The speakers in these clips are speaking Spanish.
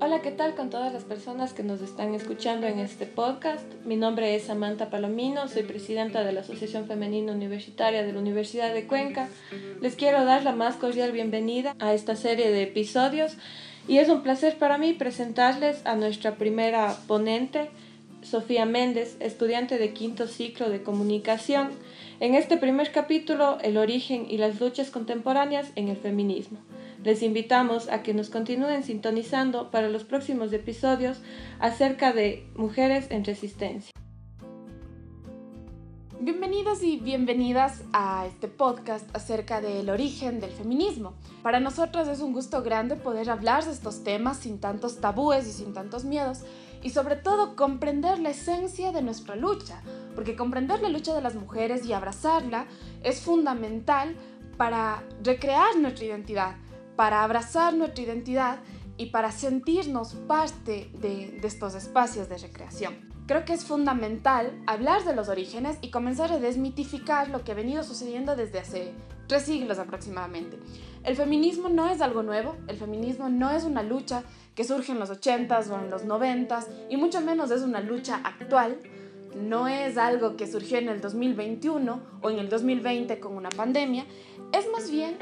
Hola, ¿qué tal con todas las personas que nos están escuchando en este podcast? Mi nombre es Samantha Palomino, soy presidenta de la Asociación Femenina Universitaria de la Universidad de Cuenca. Les quiero dar la más cordial bienvenida a esta serie de episodios y es un placer para mí presentarles a nuestra primera ponente, Sofía Méndez, estudiante de quinto ciclo de comunicación. En este primer capítulo, el origen y las luchas contemporáneas en el feminismo. Les invitamos a que nos continúen sintonizando para los próximos episodios acerca de mujeres en resistencia. Bienvenidos y bienvenidas a este podcast acerca del origen del feminismo. Para nosotros es un gusto grande poder hablar de estos temas sin tantos tabúes y sin tantos miedos y sobre todo comprender la esencia de nuestra lucha, porque comprender la lucha de las mujeres y abrazarla es fundamental para recrear nuestra identidad, para abrazar nuestra identidad y para sentirnos parte de, estos espacios de recreación. Creo que es fundamental hablar de los orígenes y comenzar a desmitificar lo que ha venido sucediendo desde hace tres siglos aproximadamente. El feminismo no es algo nuevo, el feminismo no es una lucha que surge en los 80s o en los 90s y mucho menos es una lucha actual, no es algo que surgió en el 2021 o en el 2020 con una pandemia, es más bien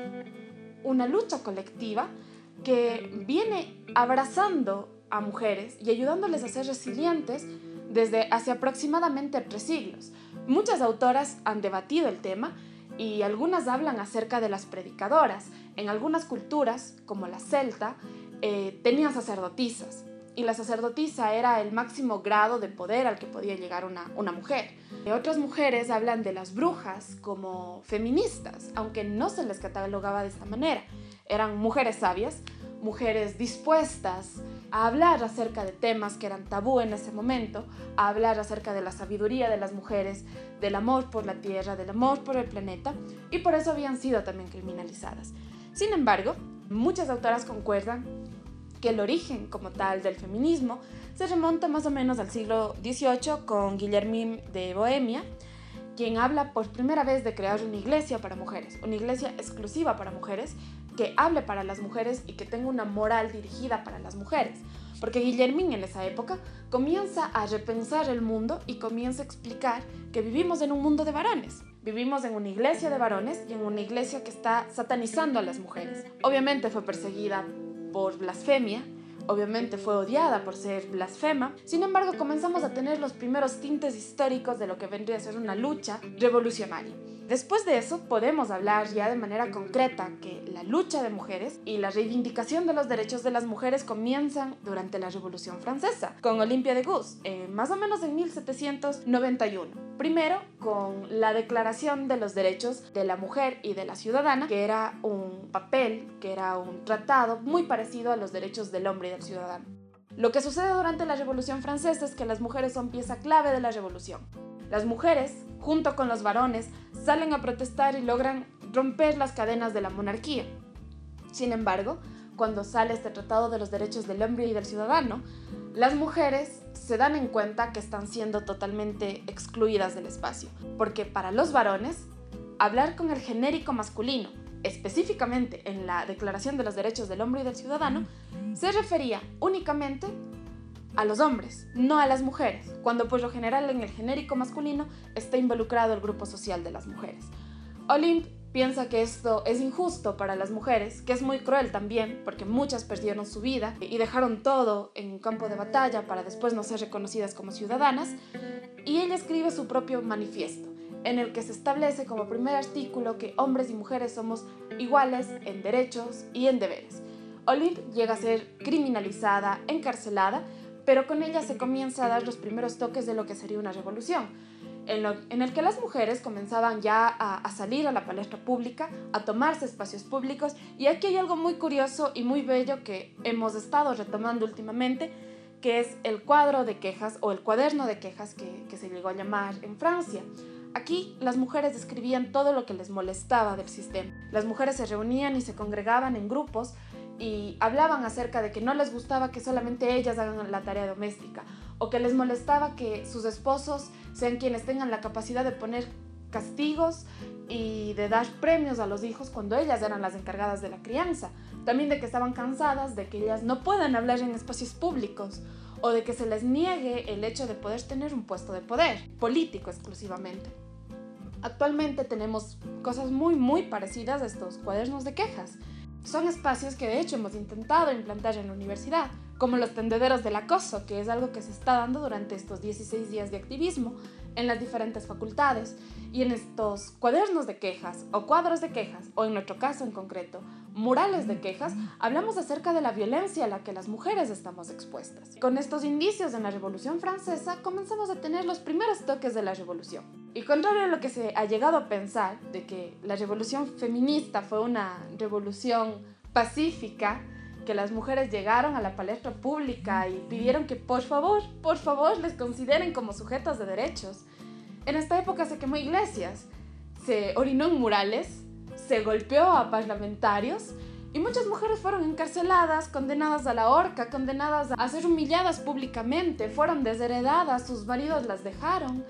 una lucha colectiva que viene abrazando a mujeres y ayudándoles a ser resilientes desde hace aproximadamente tres siglos. Muchas autoras han debatido el tema y algunas hablan acerca de las predicadoras. En algunas culturas, como la celta, eh, tenían sacerdotisas y la sacerdotisa era el máximo grado de poder al que podía llegar una, una mujer. Otras mujeres hablan de las brujas como feministas, aunque no se les catalogaba de esta manera. Eran mujeres sabias, mujeres dispuestas a hablar acerca de temas que eran tabú en ese momento, a hablar acerca de la sabiduría de las mujeres, del amor por la tierra, del amor por el planeta, y por eso habían sido también criminalizadas. Sin embargo, muchas autoras concuerdan que el origen como tal del feminismo se remonta más o menos al siglo XVIII con Guillermín de Bohemia, quien habla por primera vez de crear una iglesia para mujeres, una iglesia exclusiva para mujeres, que hable para las mujeres y que tenga una moral dirigida para las mujeres. Porque Guillermín en esa época comienza a repensar el mundo y comienza a explicar que vivimos en un mundo de varones. Vivimos en una iglesia de varones y en una iglesia que está satanizando a las mujeres. Obviamente fue perseguida por blasfemia, obviamente fue odiada por ser blasfema, sin embargo comenzamos a tener los primeros tintes históricos de lo que vendría a ser una lucha revolucionaria. Después de eso podemos hablar ya de manera concreta que la lucha de mujeres y la reivindicación de los derechos de las mujeres comienzan durante la Revolución Francesa, con Olympia de Gauss, más o menos en 1791. Primero con la Declaración de los Derechos de la Mujer y de la Ciudadana, que era un papel, que era un tratado muy parecido a los derechos del hombre y del ciudadano. Lo que sucede durante la Revolución Francesa es que las mujeres son pieza clave de la revolución. Las mujeres, junto con los varones, salen a protestar y logran romper las cadenas de la monarquía. Sin embargo, cuando sale este Tratado de los Derechos del Hombre y del Ciudadano, las mujeres se dan en cuenta que están siendo totalmente excluidas del espacio, porque para los varones, hablar con el genérico masculino, específicamente en la Declaración de los Derechos del Hombre y del Ciudadano, se refería únicamente a los hombres, no a las mujeres, cuando por lo general en el genérico masculino está involucrado el grupo social de las mujeres. Olympe piensa que esto es injusto para las mujeres, que es muy cruel también, porque muchas perdieron su vida y dejaron todo en un campo de batalla para después no ser reconocidas como ciudadanas, y ella escribe su propio manifiesto, en el que se establece como primer artículo que hombres y mujeres somos iguales en derechos y en deberes. Olympe llega a ser criminalizada, encarcelada, pero con ella se comienza a dar los primeros toques de lo que sería una revolución, en, el que las mujeres comenzaban ya a, salir a la palestra pública, a tomarse espacios públicos, y aquí hay algo muy curioso y muy bello que hemos estado retomando últimamente, que es el cuadro de quejas o el cuaderno de quejas que, que se llegó a llamar en Francia. Aquí las mujeres describían todo lo que les molestaba del sistema. Las mujeres se reunían y se congregaban en grupos y hablaban acerca de que no les gustaba que solamente ellas hagan la tarea doméstica o que les molestaba que sus esposos sean quienes tengan la capacidad de poner castigos y de dar premios a los hijos cuando ellas eran las encargadas de la crianza. También de que estaban cansadas de que ellas no puedan hablar en espacios públicos o de que se les niegue el hecho de poder tener un puesto de poder, político exclusivamente. Actualmente tenemos cosas muy muy parecidas a estos cuadernos de quejas. Son espacios que de hecho hemos intentado implantar en la universidad, como los tendederos del acoso, que es algo que se está dando durante estos 16 días de activismo en las diferentes facultades y en estos cuadernos de quejas o cuadros de quejas, o en nuestro caso en concreto, murales de quejas, hablamos acerca de la violencia a la que las mujeres estamos expuestas. Con estos indicios en la Revolución Francesa comenzamos a tener los primeros toques de la revolución. Y contrario a lo que se ha llegado a pensar de que la revolución feminista fue una revolución pacífica, que las mujeres llegaron a la palestra pública y pidieron que por favor, por favor les consideren como sujetos de derechos. En esta época se quemó iglesias, se orinó en murales, se golpeó a parlamentarios y muchas mujeres fueron encarceladas, condenadas a la horca, condenadas a ser humilladas públicamente, fueron desheredadas, sus maridos las dejaron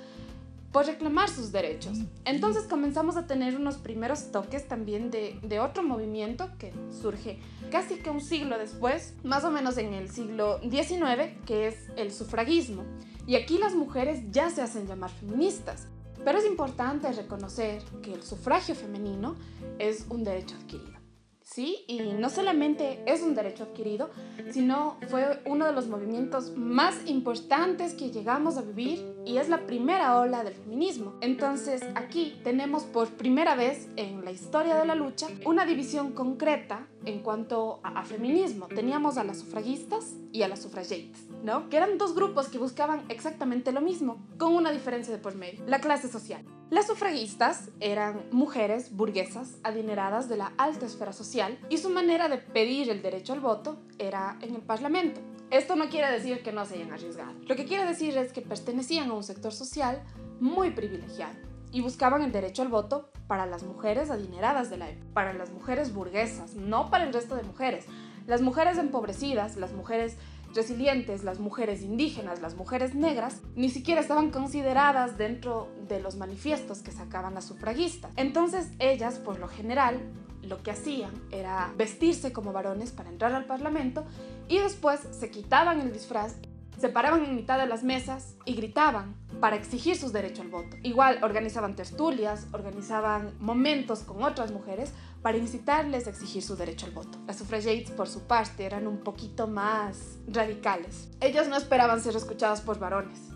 por reclamar sus derechos. Entonces comenzamos a tener unos primeros toques también de, de, otro movimiento que surge casi que un siglo después, más o menos en el siglo XIX, que es el sufragismo. Y aquí las mujeres ya se hacen llamar feministas. Pero es importante reconocer que el sufragio femenino es un derecho adquirido. ¿Sí? Y no solamente es un derecho adquirido, sino fue uno de los movimientos más importantes que llegamos a vivir y es la primera ola del feminismo. Entonces aquí tenemos por primera vez en la historia de la lucha una división concreta en cuanto a, feminismo. Teníamos a las sufragistas y a las sufragettes, ¿no? Que eran dos grupos que buscaban exactamente lo mismo, con una diferencia de por medio, la clase social. Las sufragistas eran mujeres burguesas adineradas de la alta esfera social y su manera de pedir el derecho al voto era en el Parlamento. Esto no quiere decir que no se hayan arriesgado. Lo que quiere decir es que pertenecían a un sector social muy privilegiado y buscaban el derecho al voto para las mujeres adineradas de la época, para las mujeres burguesas, no para el resto de mujeres. Las mujeres empobrecidas, las mujeres resilientes, las mujeres indígenas, las mujeres negras, ni siquiera estaban consideradas dentro de los manifiestos que sacaban las sufragistas. Entonces ellas, por lo general, lo que hacían era vestirse como varones para entrar al Parlamento y después se quitaban el disfraz, se paraban en mitad de las mesas y gritaban para exigir sus derechos al voto. Igual organizaban tertulias, organizaban momentos con otras mujeres para incitarles a exigir su derecho al voto. Las sufragettes, por su parte, eran un poquito más radicales. Ellas no esperaban ser escuchadas por varones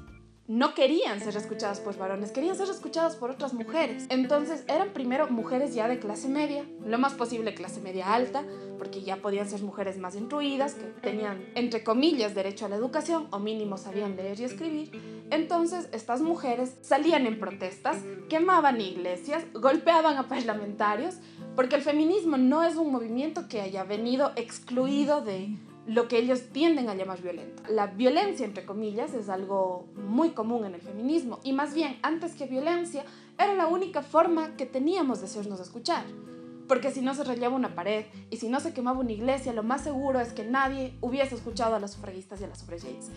no querían ser escuchadas por varones, querían ser escuchadas por otras mujeres. Entonces eran primero mujeres ya de clase media, lo más posible clase media alta, porque ya podían ser mujeres más instruidas, que tenían, entre comillas, derecho a la educación o mínimo sabían leer y escribir. Entonces estas mujeres salían en protestas, quemaban iglesias, golpeaban a parlamentarios, porque el feminismo no es un movimiento que haya venido excluido de lo que ellos tienden a llamar violento. La violencia, entre comillas, es algo muy común en el feminismo y más bien, antes que violencia, era la única forma que teníamos de hacernos escuchar. Porque si no se rayaba una pared y si no se quemaba una iglesia, lo más seguro es que nadie hubiese escuchado a las sufragistas y a las sufragettes.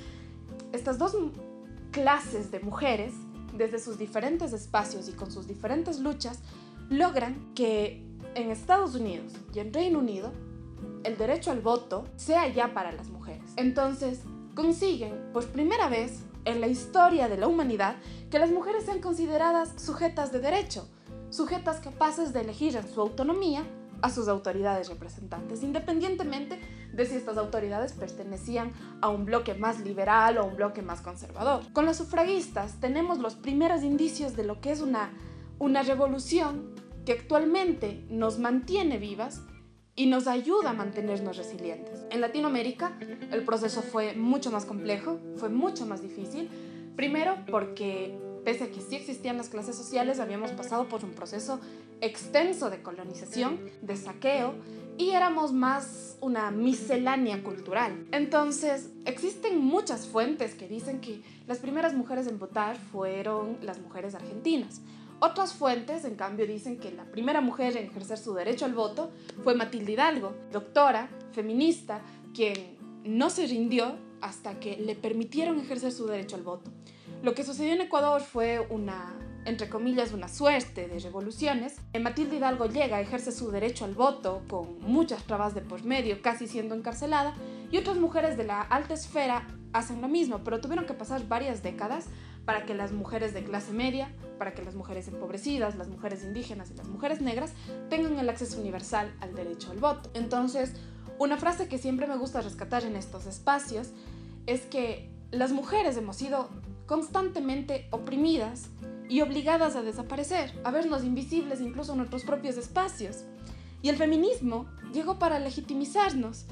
Estas dos clases de mujeres, desde sus diferentes espacios y con sus diferentes luchas, logran que en Estados Unidos y en Reino Unido el derecho al voto sea ya para las mujeres. Entonces, consiguen por primera vez en la historia de la humanidad que las mujeres sean consideradas sujetas de derecho, sujetas capaces de elegir en su autonomía a sus autoridades representantes, independientemente de si estas autoridades pertenecían a un bloque más liberal o un bloque más conservador. Con las sufragistas tenemos los primeros indicios de lo que es una, una revolución que actualmente nos mantiene vivas y nos ayuda a mantenernos resilientes. En Latinoamérica el proceso fue mucho más complejo, fue mucho más difícil, primero porque pese a que sí existían las clases sociales, habíamos pasado por un proceso extenso de colonización, de saqueo, y éramos más una miscelánea cultural. Entonces, existen muchas fuentes que dicen que las primeras mujeres en votar fueron las mujeres argentinas. Otras fuentes, en cambio, dicen que la primera mujer en ejercer su derecho al voto fue Matilde Hidalgo, doctora, feminista, quien no se rindió hasta que le permitieron ejercer su derecho al voto. Lo que sucedió en Ecuador fue una entre comillas, una suerte de revoluciones, Matilde Hidalgo llega, ejerce su derecho al voto con muchas trabas de por medio, casi siendo encarcelada, y otras mujeres de la alta esfera hacen lo mismo, pero tuvieron que pasar varias décadas para que las mujeres de clase media, para que las mujeres empobrecidas, las mujeres indígenas y las mujeres negras tengan el acceso universal al derecho al voto. Entonces, una frase que siempre me gusta rescatar en estos espacios es que las mujeres hemos sido constantemente oprimidas y obligadas a desaparecer, a vernos invisibles incluso en nuestros propios espacios. Y el feminismo llegó para legitimizarnos.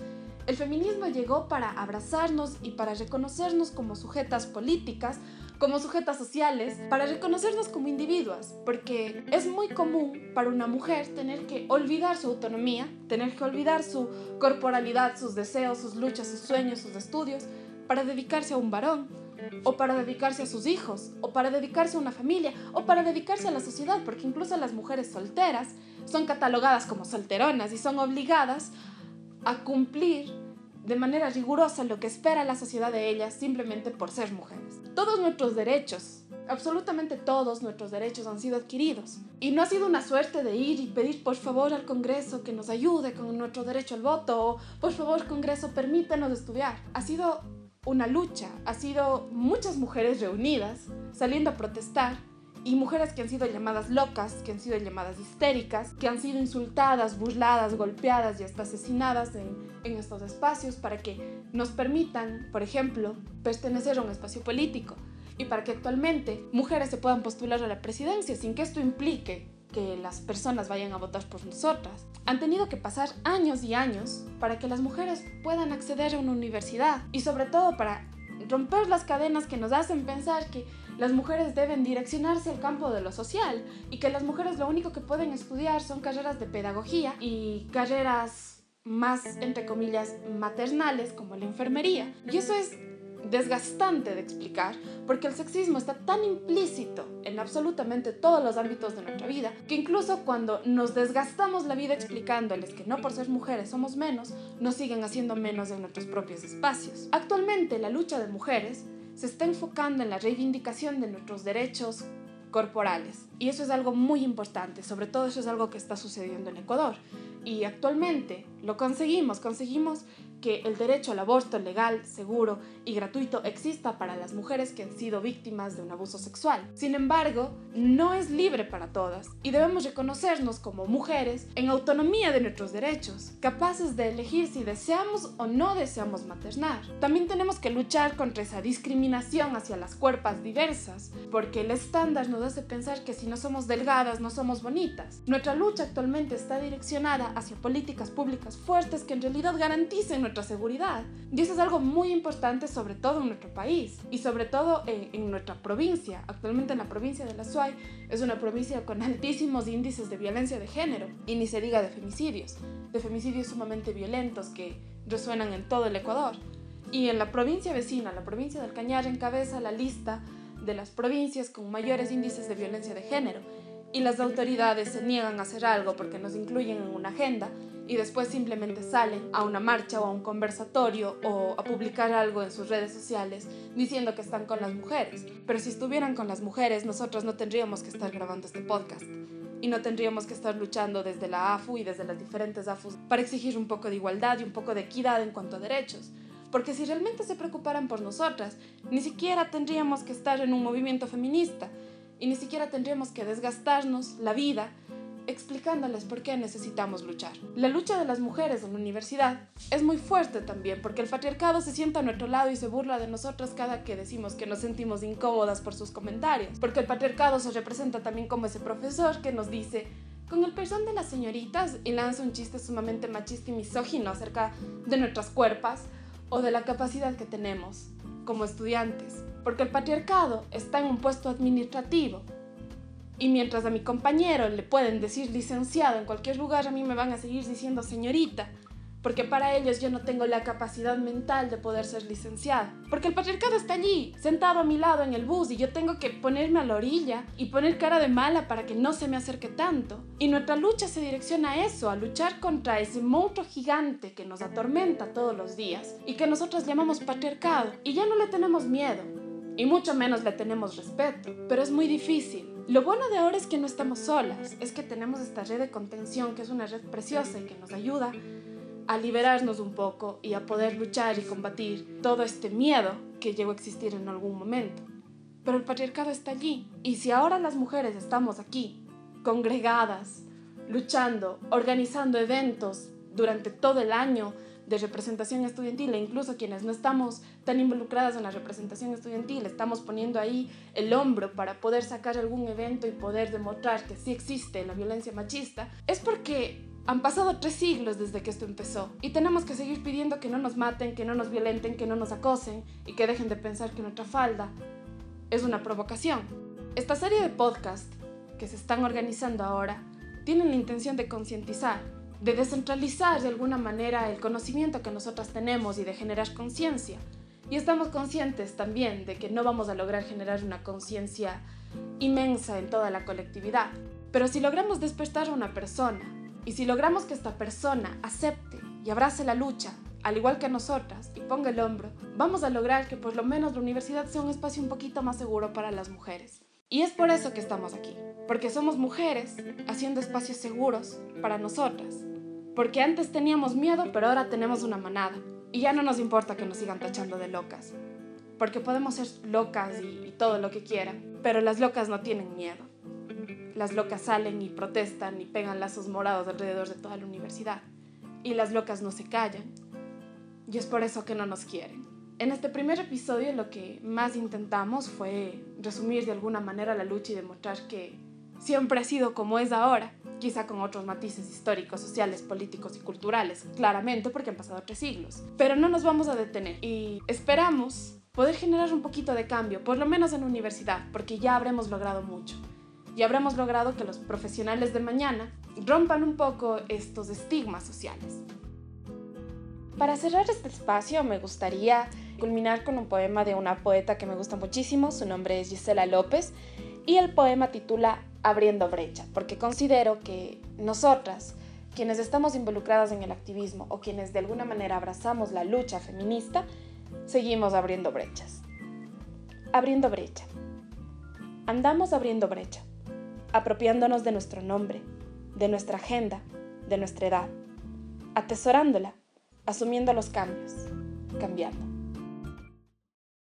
El feminismo llegó para abrazarnos y para reconocernos como sujetas políticas, como sujetas sociales, para reconocernos como individuos, porque es muy común para una mujer tener que olvidar su autonomía, tener que olvidar su corporalidad, sus deseos, sus luchas, sus sueños, sus estudios, para dedicarse a un varón o para dedicarse a sus hijos, o para dedicarse a una familia, o para dedicarse a la sociedad, porque incluso las mujeres solteras son catalogadas como solteronas y son obligadas a cumplir de manera rigurosa lo que espera la sociedad de ellas simplemente por ser mujeres. Todos nuestros derechos, absolutamente todos nuestros derechos han sido adquiridos. Y no ha sido una suerte de ir y pedir por favor al Congreso que nos ayude con nuestro derecho al voto o por favor Congreso permítanos estudiar. Ha sido una lucha, ha sido muchas mujeres reunidas saliendo a protestar y mujeres que han sido llamadas locas, que han sido llamadas histéricas, que han sido insultadas, burladas, golpeadas y hasta asesinadas en, en, estos espacios para que nos permitan, por ejemplo, pertenecer a un espacio político y para que actualmente mujeres se puedan postular a la presidencia sin que esto implique que las personas vayan a votar por nosotras. Han tenido que pasar años y años para que las mujeres puedan acceder a una universidad y sobre todo para romper las cadenas que nos hacen pensar que las mujeres deben direccionarse al campo de lo social y que las mujeres lo único que pueden estudiar son carreras de pedagogía y carreras más, entre comillas, maternales como la enfermería. Y eso es desgastante de explicar porque el sexismo está tan implícito en absolutamente todos los ámbitos de nuestra vida que incluso cuando nos desgastamos la vida explicándoles que no por ser mujeres somos menos, nos siguen haciendo menos en nuestros propios espacios. Actualmente la lucha de mujeres se está enfocando en la reivindicación de nuestros derechos corporales. Y eso es algo muy importante, sobre todo eso es algo que está sucediendo en Ecuador. Y actualmente lo conseguimos, conseguimos que el derecho al aborto legal, seguro y gratuito exista para las mujeres que han sido víctimas de un abuso sexual. Sin embargo, no es libre para todas y debemos reconocernos como mujeres en autonomía de nuestros derechos, capaces de elegir si deseamos o no deseamos maternar. También tenemos que luchar contra esa discriminación hacia las cuerpas diversas, porque el estándar nos hace pensar que si no somos delgadas no somos bonitas. Nuestra lucha actualmente está direccionada hacia políticas públicas fuertes que en realidad garanticen nuestra seguridad. Y eso es algo muy importante sobre todo en nuestro país y sobre todo en, en nuestra provincia. Actualmente en la provincia de La Suay es una provincia con altísimos índices de violencia de género y ni se diga de femicidios, de femicidios sumamente violentos que resuenan en todo el Ecuador. Y en la provincia vecina, la provincia del Cañar, encabeza la lista de las provincias con mayores índices de violencia de género y las autoridades se niegan a hacer algo porque nos incluyen en una agenda y después simplemente salen a una marcha o a un conversatorio o a publicar algo en sus redes sociales diciendo que están con las mujeres. Pero si estuvieran con las mujeres, nosotros no tendríamos que estar grabando este podcast y no tendríamos que estar luchando desde la AFU y desde las diferentes AFUs para exigir un poco de igualdad y un poco de equidad en cuanto a derechos. Porque si realmente se preocuparan por nosotras, ni siquiera tendríamos que estar en un movimiento feminista y ni siquiera tendríamos que desgastarnos la vida explicándoles por qué necesitamos luchar. La lucha de las mujeres en la universidad es muy fuerte también porque el patriarcado se sienta a nuestro lado y se burla de nosotras cada que decimos que nos sentimos incómodas por sus comentarios, porque el patriarcado se representa también como ese profesor que nos dice con el perdón de las señoritas y lanza un chiste sumamente machista y misógino acerca de nuestras cuerpas o de la capacidad que tenemos como estudiantes, porque el patriarcado está en un puesto administrativo y mientras a mi compañero le pueden decir licenciado en cualquier lugar, a mí me van a seguir diciendo señorita, porque para ellos yo no tengo la capacidad mental de poder ser licenciada. Porque el patriarcado está allí, sentado a mi lado en el bus, y yo tengo que ponerme a la orilla y poner cara de mala para que no se me acerque tanto. Y nuestra lucha se direcciona a eso, a luchar contra ese monstruo gigante que nos atormenta todos los días y que nosotros llamamos patriarcado. Y ya no le tenemos miedo, y mucho menos le tenemos respeto, pero es muy difícil Lo bueno de ahora es que no estamos solas, es que tenemos esta red de contención que es una red preciosa y que nos ayuda a liberarnos un poco y a poder luchar y combatir todo este miedo que llegó a existir en algún momento. Pero el patriarcado está allí y si ahora las mujeres estamos aquí, congregadas, luchando, organizando eventos durante todo el año, de representación estudiantil e incluso quienes no estamos tan involucradas en la representación estudiantil, estamos poniendo ahí el hombro para poder sacar algún evento y poder demostrar que sí existe la violencia machista, es porque han pasado tres siglos desde que esto empezó y tenemos que seguir pidiendo que no nos maten, que no nos violenten, que no nos acosen y que dejen de pensar que nuestra falda es una provocación. Esta serie de podcasts que se están organizando ahora tienen la intención de concientizar de descentralizar de alguna manera el conocimiento que nosotras tenemos y de generar conciencia. Y estamos conscientes también de que no vamos a lograr generar una conciencia inmensa en toda la colectividad. Pero si logramos despertar a una persona y si logramos que esta persona acepte y abrace la lucha, al igual que nosotras, y ponga el hombro, vamos a lograr que por lo menos la universidad sea un espacio un poquito más seguro para las mujeres. Y es por eso que estamos aquí, porque somos mujeres haciendo espacios seguros para nosotras. Porque antes teníamos miedo, pero ahora tenemos una manada. Y ya no nos importa que nos sigan tachando de locas. Porque podemos ser locas y, todo lo que quieran, pero las locas no tienen miedo. Las locas salen y protestan y pegan lazos morados alrededor de toda la universidad. Y las locas no se callan. Y es por eso que no nos quieren. En este primer episodio lo que más intentamos fue resumir de alguna manera la lucha y demostrar que siempre ha sido como es ahora, quizá con otros matices históricos, sociales, políticos y culturales, claramente porque han pasado tres siglos. Pero no nos vamos a detener y esperamos poder generar un poquito de cambio, por lo menos en universidad, porque ya habremos logrado mucho. Y habremos logrado que los profesionales de mañana rompan un poco estos estigmas sociales. Para cerrar este espacio me gustaría culminar con un poema de una poeta que me gusta muchísimo, su nombre es Gisela López, y el poema titula Abriendo brecha, porque considero que nosotras, quienes estamos involucradas en el activismo o quienes de alguna manera abrazamos la lucha feminista, seguimos abriendo brechas. Abriendo brecha. Andamos abriendo brecha, apropiándonos de nuestro nombre, de nuestra agenda, de nuestra edad, atesorándola, asumiendo los cambios, cambiando.